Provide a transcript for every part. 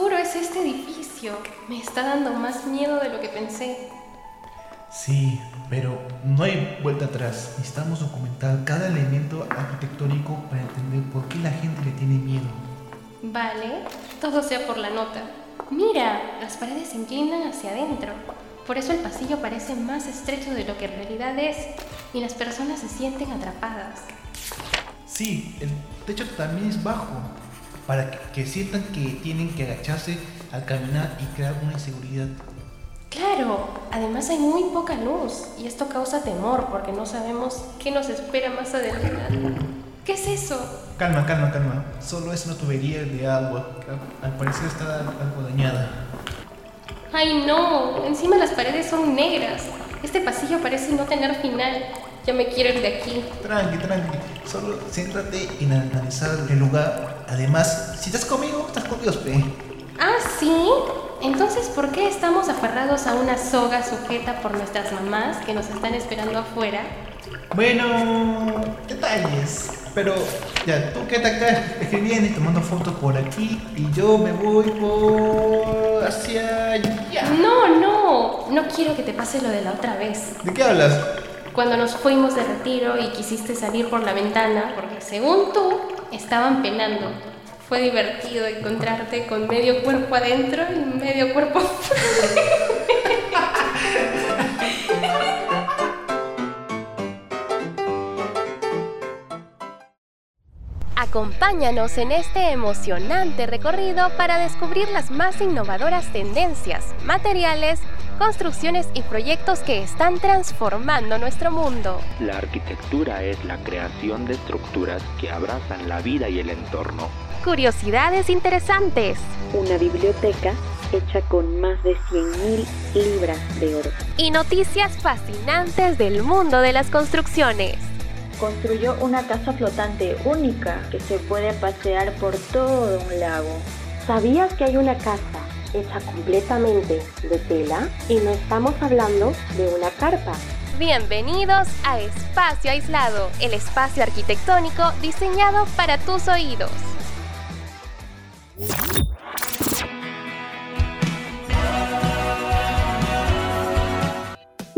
oscuro es este edificio? Me está dando más miedo de lo que pensé. Sí, pero no hay vuelta atrás. Necesitamos documentar cada elemento arquitectónico para entender por qué la gente le tiene miedo. Vale, todo sea por la nota. Mira, las paredes se inclinan hacia adentro. Por eso el pasillo parece más estrecho de lo que en realidad es y las personas se sienten atrapadas. Sí, el techo también es bajo, para que, sientan que tienen que agacharse al caminar y crear una inseguridad. Claro, además hay muy poca luz y esto causa temor porque no sabemos qué nos espera más adelante. ¿Qué es eso? Calma, calma, calma. Solo es una tubería de agua. Al parecer está algo dañada. ¡Ay no! Encima las paredes son negras. Este pasillo parece no tener final. Ya me quiero ir de aquí. Tranqui, tranqui. Solo céntrate en analizar el lugar. Además, si estás conmigo, estás con Dios, pe. ¿Ah, sí? Entonces, ¿por qué estamos aferrados a una soga sujeta por nuestras mamás que nos están esperando afuera? Bueno, detalles. Pero ya, tú quédate acá escribiendo y tomando fotos por aquí y yo me voy por hacia allá. No, no, no quiero que te pase lo de la otra vez. ¿De qué hablas? Cuando nos fuimos de retiro y quisiste salir por la ventana, porque según tú, estaban penando. Fue divertido encontrarte con medio cuerpo adentro y medio cuerpo Acompáñanos en este emocionante recorrido para descubrir las más innovadoras tendencias, materiales, construcciones y proyectos que están transformando nuestro mundo. La arquitectura es la creación de estructuras que abrazan la vida y el entorno. Curiosidades interesantes. Una biblioteca hecha con más de 100.000 libras de oro. Y noticias fascinantes del mundo de las construcciones construyó una casa flotante única que se puede pasear por todo un lago. ¿Sabías que hay una casa hecha completamente de tela? Y no estamos hablando de una carpa. Bienvenidos a Espacio Aislado, el espacio arquitectónico diseñado para tus oídos.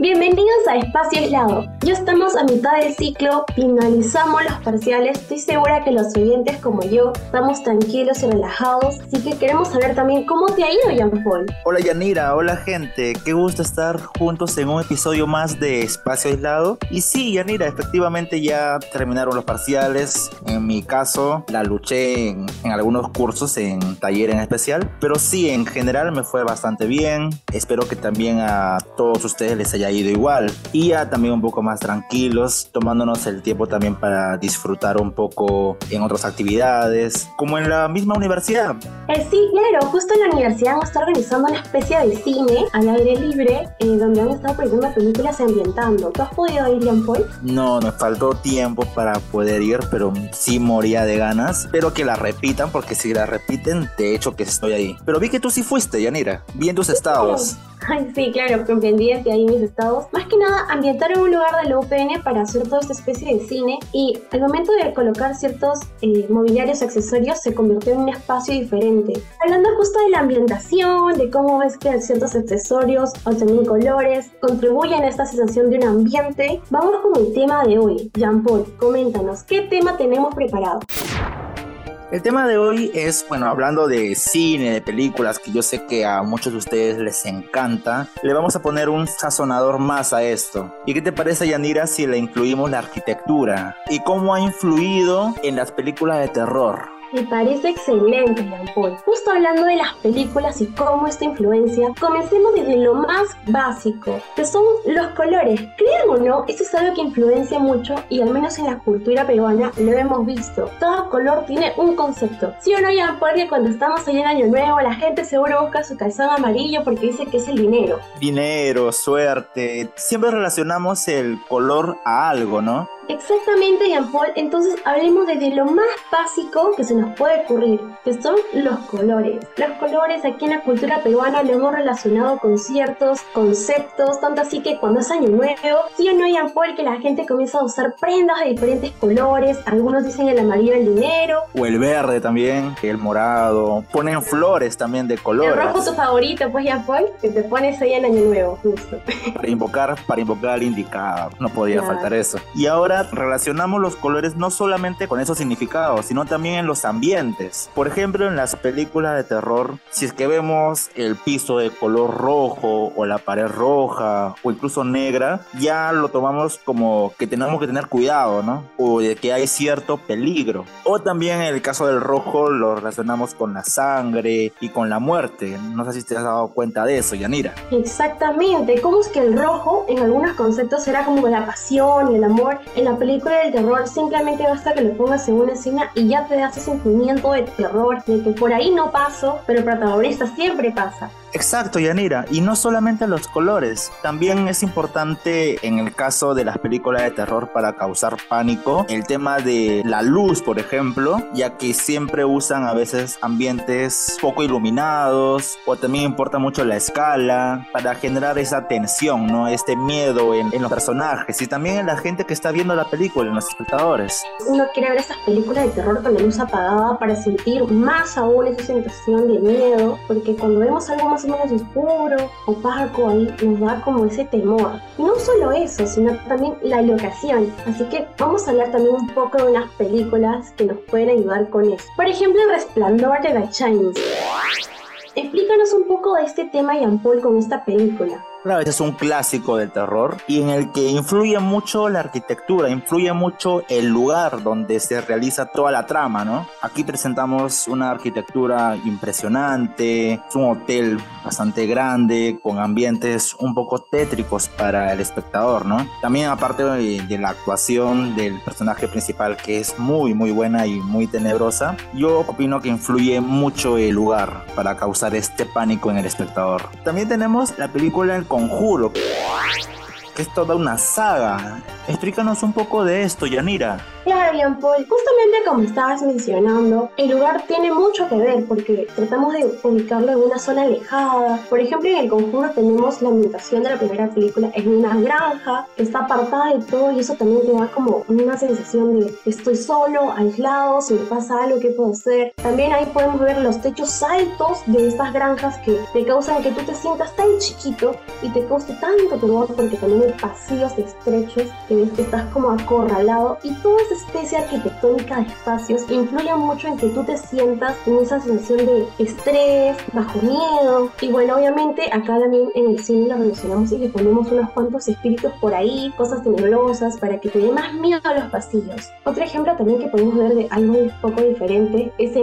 Bienvenidos a Espacio Aislado. Ya estamos a mitad del ciclo, finalizamos los parciales. Estoy segura que los oyentes como yo estamos tranquilos y relajados, así que queremos saber también cómo te ha ido, Jean Paul. Hola Yanira, hola gente, qué gusto estar juntos en un episodio más de Espacio Aislado. Y sí, Yanira, efectivamente ya terminaron los parciales. En mi caso, la luché en, en algunos cursos, en taller en especial, pero sí, en general me fue bastante bien. Espero que también a todos ustedes les haya ido igual y ya también un poco más tranquilos, tomándonos el tiempo también para disfrutar un poco en otras actividades, como en la misma universidad. Eh, sí, claro, justo en la universidad está organizando una especie de cine al aire libre eh, donde han estado proyectando películas ambientando. ¿Tú has podido ir, Jean Paul? No, me faltó tiempo para poder ir, pero sí moría de ganas. Espero que la repitan, porque si la repiten, de hecho que estoy ahí. Pero vi que tú sí fuiste, Yanira. Vi en tus estados. Ay, sí, claro, comprendí que ahí mis estados. Más que nada, ambientaron un lugar de la UPN para hacer toda esta especie de cine y al momento de colocar ciertos eh, mobiliarios accesorios se convirtió en un espacio diferente. Hablando justo de la ambientación, de cómo es que ciertos accesorios o también colores contribuyen a esta sensación de un ambiente, vamos con el tema de hoy. Jean Paul, coméntanos, ¿qué tema tenemos preparado? El tema de hoy es, bueno, hablando de cine, de películas, que yo sé que a muchos de ustedes les encanta, le vamos a poner un sazonador más a esto. ¿Y qué te parece, Yanira, si le incluimos la arquitectura? ¿Y cómo ha influido en las películas de terror? Me parece excelente, Jean Paul. Justo hablando de las películas y cómo esta influencia, comencemos desde lo más básico, que son los colores. Crean o no, esto es algo que influencia mucho y al menos en la cultura peruana lo hemos visto. Todo color tiene un concepto. ¿Sí o no, Jean Paul, que cuando estamos ahí en Año Nuevo, la gente seguro busca su calzón amarillo porque dice que es el dinero? Dinero, suerte. Siempre relacionamos el color a algo, ¿no? Exactamente, Jean Paul. Entonces hablemos desde lo más básico que se nos puede ocurrir, que son los colores. Los colores aquí en la cultura peruana lo hemos relacionado con ciertos conceptos, tanto así que cuando es año nuevo, sí o no, Jean Paul, que la gente comienza a usar prendas de diferentes colores. Algunos dicen el amarillo el dinero. O el verde también, el morado. Ponen flores también de colores. El rojo tu favorito, pues Jean Paul, que te pones ahí en año nuevo, justo. Para invocar, para invocar al indicado. No podía faltar eso. Y ahora relacionamos los colores no solamente con esos significados, sino también en los ambientes. Por ejemplo, en las películas de terror, si es que vemos el piso de color rojo o la pared roja o incluso negra, ya lo tomamos como que tenemos que tener cuidado, ¿no? O de que hay cierto peligro. O también en el caso del rojo lo relacionamos con la sangre y con la muerte. No sé si te has dado cuenta de eso, Yanira. Exactamente. ¿Cómo es que el rojo en algunos conceptos era como la pasión y el amor? En la película del terror simplemente basta que lo pongas en una escena y ya te das ese sentimiento de terror, de que por ahí no paso, pero el protagonista siempre pasa. Exacto, Yanira. Y no solamente los colores, también es importante en el caso de las películas de terror para causar pánico, el tema de la luz, por ejemplo, ya que siempre usan a veces ambientes poco iluminados o también importa mucho la escala para generar esa tensión, ¿no? Este miedo en, los personajes y también en la gente que está viendo la película, en los espectadores. Uno quiere ver esas películas de terror con la luz apagada para sentir más aún esa sensación de miedo, porque cuando vemos algo más menos oscuro, opaco, ahí nos da como ese temor. Y no solo eso, sino también la locación. Así que vamos a hablar también un poco de unas películas que nos pueden ayudar con eso. Por ejemplo, Resplandor de The Chinese. Explícanos un poco de este tema, Jean Paul, con esta película. Claro, este es un clásico del terror y en el que influye mucho la arquitectura, influye mucho el lugar donde se realiza toda la trama, ¿no? Aquí presentamos una arquitectura impresionante, es un hotel bastante grande, con ambientes un poco tétricos para el espectador, ¿no? También aparte de, la actuación del personaje principal que es muy, muy buena y muy tenebrosa, yo opino que influye mucho el lugar para causar este pánico en el espectador. También tenemos la película El conjuro, que es toda una saga. Explícanos un poco de esto, Yanira. Claro, Jean Paul. Justamente como estabas mencionando, el lugar tiene mucho que ver porque tratamos de ubicarlo en una zona alejada. Por ejemplo, en El Conjuro tenemos la ambientación de la primera película en una granja que está apartada de todo y eso también te da como una sensación de estoy solo, aislado, si me pasa algo, ¿qué puedo hacer? También ahí podemos ver los techos altos de estas granjas que te causan que tú te sientas tan chiquito y te cause tanto terror porque también hay pasillos estrechos estás como acorralado y todo especie arquitectónica de espacios influye mucho en que tú te sientas en esa sensación de estrés, bajo miedo. Y bueno, obviamente acá también en el cine lo relacionamos y le ponemos unos cuantos espíritus por ahí, cosas tenebrosas, para que te dé más miedo a los pasillos. Otro ejemplo también que podemos ver de algo un poco diferente es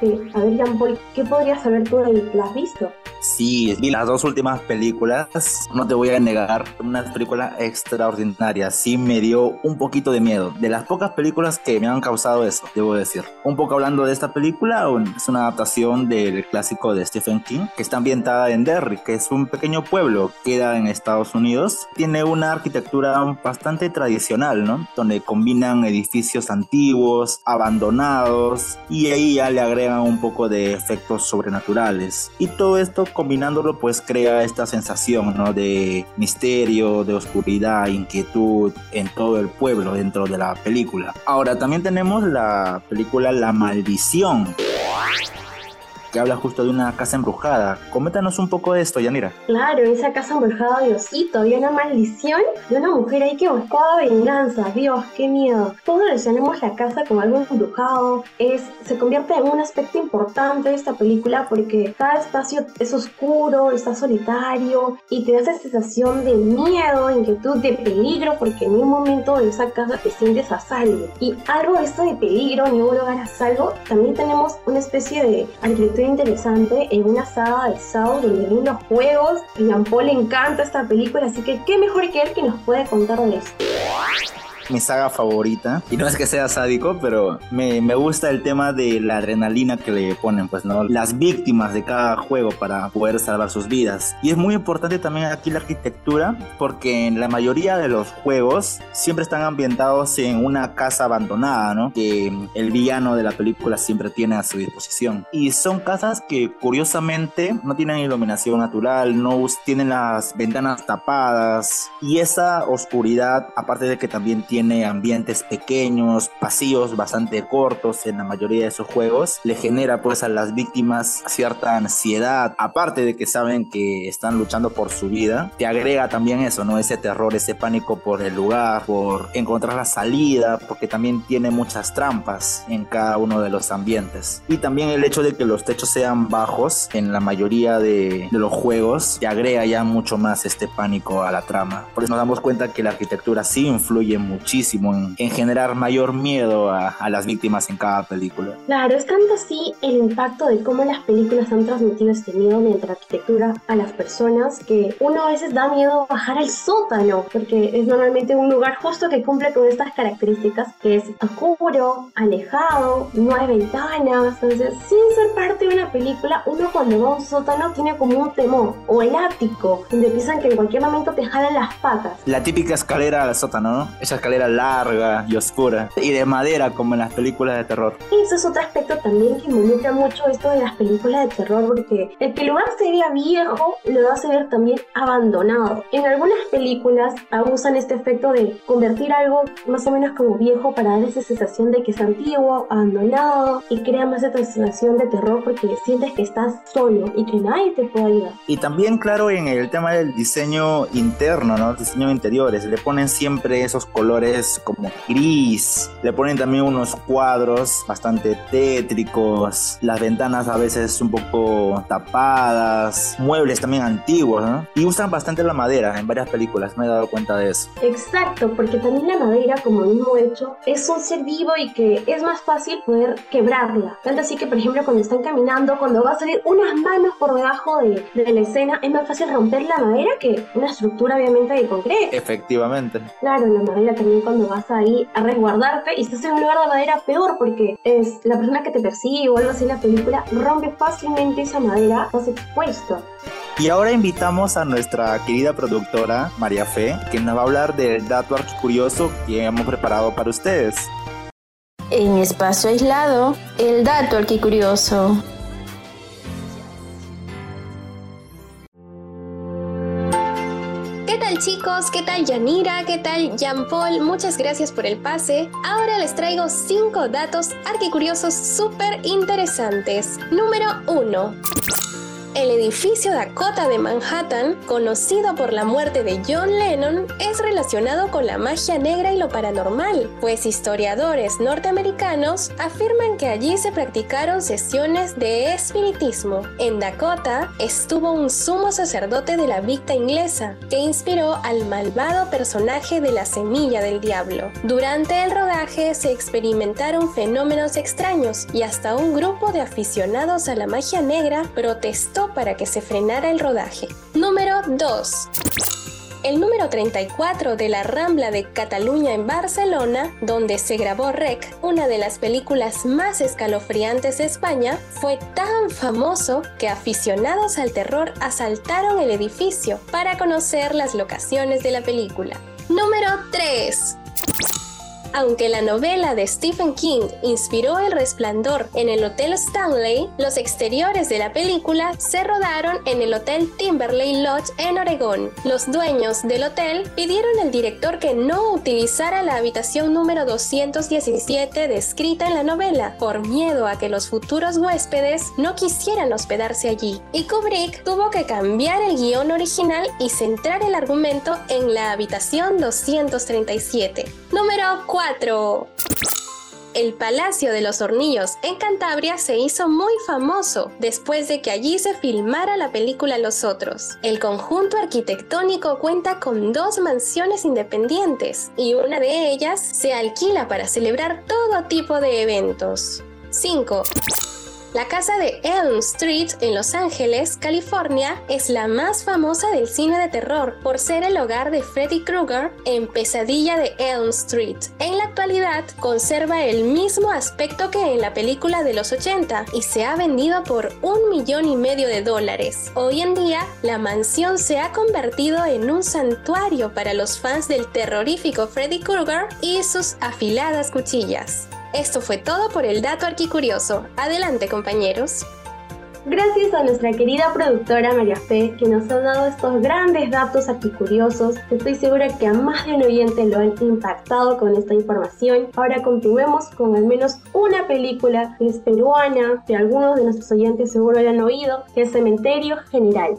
Emit. a ver, Jean Paul, ¿qué podrías saber tú de? ¿Lo has visto? Sí, vi las dos últimas películas, no te voy a negar, una película extraordinaria, sí me dio un poquito de miedo, de las pocas películas que me han causado eso, debo decir. Un poco hablando de esta película, es una adaptación del clásico de Stephen King, que está ambientada en Derry, que es un pequeño pueblo, queda en Estados Unidos, tiene una arquitectura bastante tradicional, ¿no? Donde combinan edificios antiguos, abandonados, y ahí ya le agregan un poco de efectos sobrenaturales. Y todo esto combinándolo pues crea esta sensación ¿no? de misterio, de oscuridad, inquietud en todo el pueblo dentro de la película. Ahora también tenemos la película La Maldición que habla justo de una casa embrujada. Coméntanos un poco de esto, Yanira. Claro, esa casa embrujada, Diosito, había una maldición de una mujer ahí que buscaba venganza. Dios, qué miedo. Todos relacionamos la casa con algo embrujado. Es, se convierte en un aspecto importante de esta película porque cada espacio es oscuro, está solitario y te da esa sensación de miedo, inquietud, de peligro porque en un momento de esa casa te sientes a salvo. Y algo de esto de peligro, ni un lugar a salvo, también tenemos una especie de arquitectura interesante en una saga de Saw donde ven los juegos. Y a le encanta esta película, así que qué mejor que él que nos puede contar de esto. Mi saga favorita. Y no es que sea sádico, pero me, me gusta el tema de la adrenalina que le ponen, pues, ¿no? Las víctimas de cada juego para poder salvar sus vidas. Y es muy importante también aquí la arquitectura, porque en la mayoría de los juegos siempre están ambientados en una casa abandonada, ¿no? Que el villano de la película siempre tiene a su disposición. Y son casas que curiosamente no tienen iluminación natural, no tienen las ventanas tapadas y esa oscuridad, aparte de que también tiene ambientes pequeños, pasillos bastante cortos en la mayoría de esos juegos, le genera pues a las víctimas cierta ansiedad, aparte de que saben que están luchando por su vida, te agrega también eso, ¿no? Ese terror, ese pánico por el lugar, por encontrar la salida, porque también tiene muchas trampas en cada uno de los ambientes. Y también el hecho de que los techos sean bajos en la mayoría de, los juegos, te agrega ya mucho más este pánico a la trama. Por eso nos damos cuenta que la arquitectura sí influye muchísimo en, en generar mayor miedo a, a, las víctimas en cada película. Claro, es tanto así el impacto de cómo las películas han transmitido este miedo mediante la arquitectura a las personas que uno a veces da miedo bajar al sótano porque es normalmente un lugar justo que cumple con estas características que es oscuro, alejado, no hay ventanas. Entonces, sin ser parte de una película, uno cuando va a un sótano tiene como un temor o el ático donde piensan que en cualquier momento te jalan las patas. La típica escalera al sótano, ¿no? Esa escalera larga y oscura y de madera como en las películas de terror. Y eso es otro aspecto también que involucra mucho esto de las películas de terror porque el que el lugar se vea viejo lo hace ver también abandonado. En algunas películas abusan este efecto de convertir algo más o menos como viejo para dar esa sensación de que es antiguo, abandonado y crea más esta sensación de terror porque sientes que estás solo y que nadie te puede ayudar. Y también, claro, en el tema del diseño interno, ¿no? Diseño interiores, le ponen siempre esos colores como gris, le ponen también unos cuadros bastante tétricos, las ventanas a veces un poco tapadas, muebles también antiguos, ¿no? Y usan bastante la madera en varias películas, me he dado cuenta de eso. Exacto, porque también la madera, como mismo hecho, es un ser vivo y que es más fácil poder quebrarla. Tanto así que, por ejemplo, cuando están caminando, cuando va a salir unas manos por debajo de, de la escena, es más fácil romper la madera que una estructura, obviamente, de concreto. Efectivamente. Claro, la madera también cuando vas ahí a resguardarte y estás en un lugar de madera peor porque es la persona que te persigue o algo así en la película rompe fácilmente esa madera, estás expuesto. Y ahora invitamos a nuestra querida productora María Fe, que nos va a hablar del dato curioso que hemos preparado para ustedes. En espacio aislado, el dato arquicurioso. ¿Qué chicos? ¿Qué tal Yanira? ¿Qué tal Jean Paul? Muchas gracias por el pase. Ahora les traigo 5 datos arquicuriosos súper interesantes. Número 1. El edificio Dakota de Manhattan, conocido por la muerte de John Lennon, es relacionado con la magia negra y lo paranormal, pues historiadores norteamericanos afirman que allí se practicaron sesiones de espiritismo. En Dakota estuvo un sumo sacerdote de la Victa inglesa, que inspiró al malvado personaje de la Semilla del Diablo. Durante el rodaje se experimentaron fenómenos extraños y hasta un grupo de aficionados a la magia negra protestó para que se frenara el rodaje. Número 2. El número 34 de la Rambla de Cataluña en Barcelona, donde se grabó Rec, una de las películas más escalofriantes de España, fue tan famoso que aficionados al terror asaltaron el edificio para conocer las locaciones de la película. Número 3. Aunque la novela de Stephen King inspiró el resplandor en el Hotel Stanley, los exteriores de la película se rodaron en el Hotel Timberley Lodge en Oregón. Los dueños del hotel pidieron al director que no utilizara la habitación número 217 descrita en la novela, por miedo a que los futuros huéspedes no quisieran hospedarse allí. Y Kubrick tuvo que cambiar el guion original y centrar el argumento en la habitación 237. Número 4. El Palacio de los Hornillos en Cantabria se hizo muy famoso después de que allí se filmara la película Los Otros. El conjunto arquitectónico cuenta con dos mansiones independientes y una de ellas se alquila para celebrar todo tipo de eventos. 5. La casa de Elm Street en Los Ángeles, California, es la más famosa del cine de terror por ser el hogar de Freddy Krueger en Pesadilla de Elm Street. En la actualidad conserva el mismo aspecto que en la película de los 80 y se ha vendido por un millón y medio de dólares. Hoy en día, la mansión se ha convertido en un santuario para los fans del terrorífico Freddy Krueger y sus afiladas cuchillas. Esto fue todo por el dato arquicurioso. Adelante compañeros. Gracias a nuestra querida productora María Fe, que nos ha dado estos grandes datos arquicuriosos. Estoy segura que a más de un oyente lo han impactado con esta información. Ahora continuemos con al menos una película que es peruana, que algunos de nuestros oyentes seguro hayan oído, que es Cementerio General.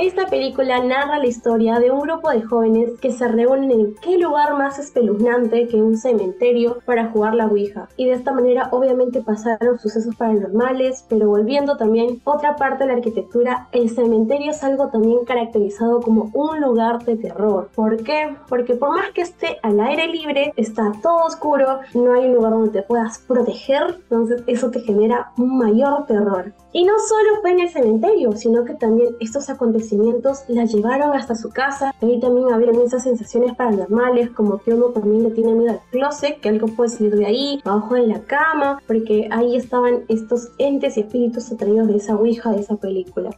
Esta película narra la historia de un grupo de jóvenes que se reúnen en qué lugar más espeluznante que un cementerio para jugar la Ouija. Y de esta manera obviamente pasaron sucesos paranormales, pero volviendo también otra parte de la arquitectura, el cementerio es algo también caracterizado como un lugar de terror. ¿Por qué? Porque por más que esté al aire libre, está todo oscuro, no hay un lugar donde te puedas proteger, entonces eso te genera un mayor terror. Y no solo fue en el cementerio, sino que también estos acontecimientos la llevaron hasta su casa. Ahí también habían esas sensaciones paranormales, como que uno también le tiene miedo al closet, que algo puede salir de ahí, abajo de la cama, porque ahí estaban estos entes y espíritus atraídos de esa ouija de esa película.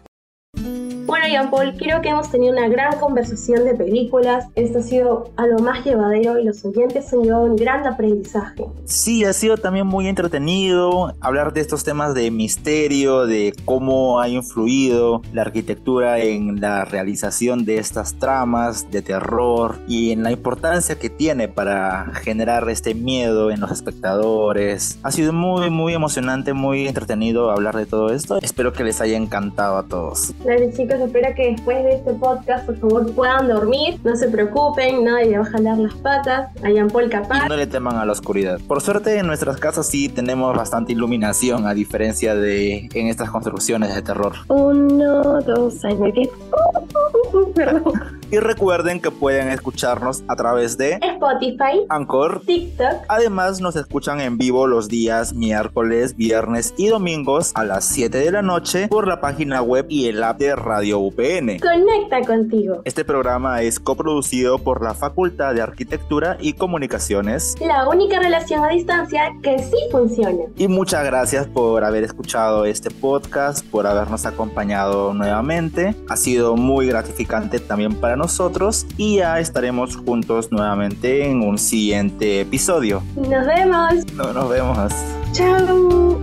Bueno, Jean Paul, creo que hemos tenido una gran conversación de películas. Esto ha sido algo más llevadero y los oyentes han llevado un gran aprendizaje. Sí, ha sido también muy entretenido hablar de estos temas de misterio, de cómo ha influido la arquitectura en la realización de estas tramas de terror y en la importancia que tiene para generar este miedo en los espectadores. Ha sido muy, muy emocionante, muy entretenido hablar de todo esto. Espero que les haya encantado a todos. Chicos, espero que después de este podcast, por favor, puedan dormir. No se preocupen, nadie le va a jalar las patas. A Jean Paul capaz. No le teman a la oscuridad. Por suerte, en nuestras casas sí tenemos bastante iluminación, a diferencia de en estas construcciones de terror. Uno, dos, quedé- Perdón. Y recuerden que pueden escucharnos a través de Spotify, Anchor. TikTok. Además, nos escuchan en vivo los días miércoles, viernes y domingos a las 7 de la noche por la página web y el app de Radio UPN. Conecta contigo. Este programa es coproducido por la Facultad de Arquitectura y Comunicaciones. La única relación a distancia que sí funciona. Y muchas gracias por haber escuchado este podcast, por habernos acompañado nuevamente. Ha sido muy gratificante también para nosotros y ya estaremos juntos nuevamente en un siguiente episodio. Nos vemos. No, nos vemos. Chao.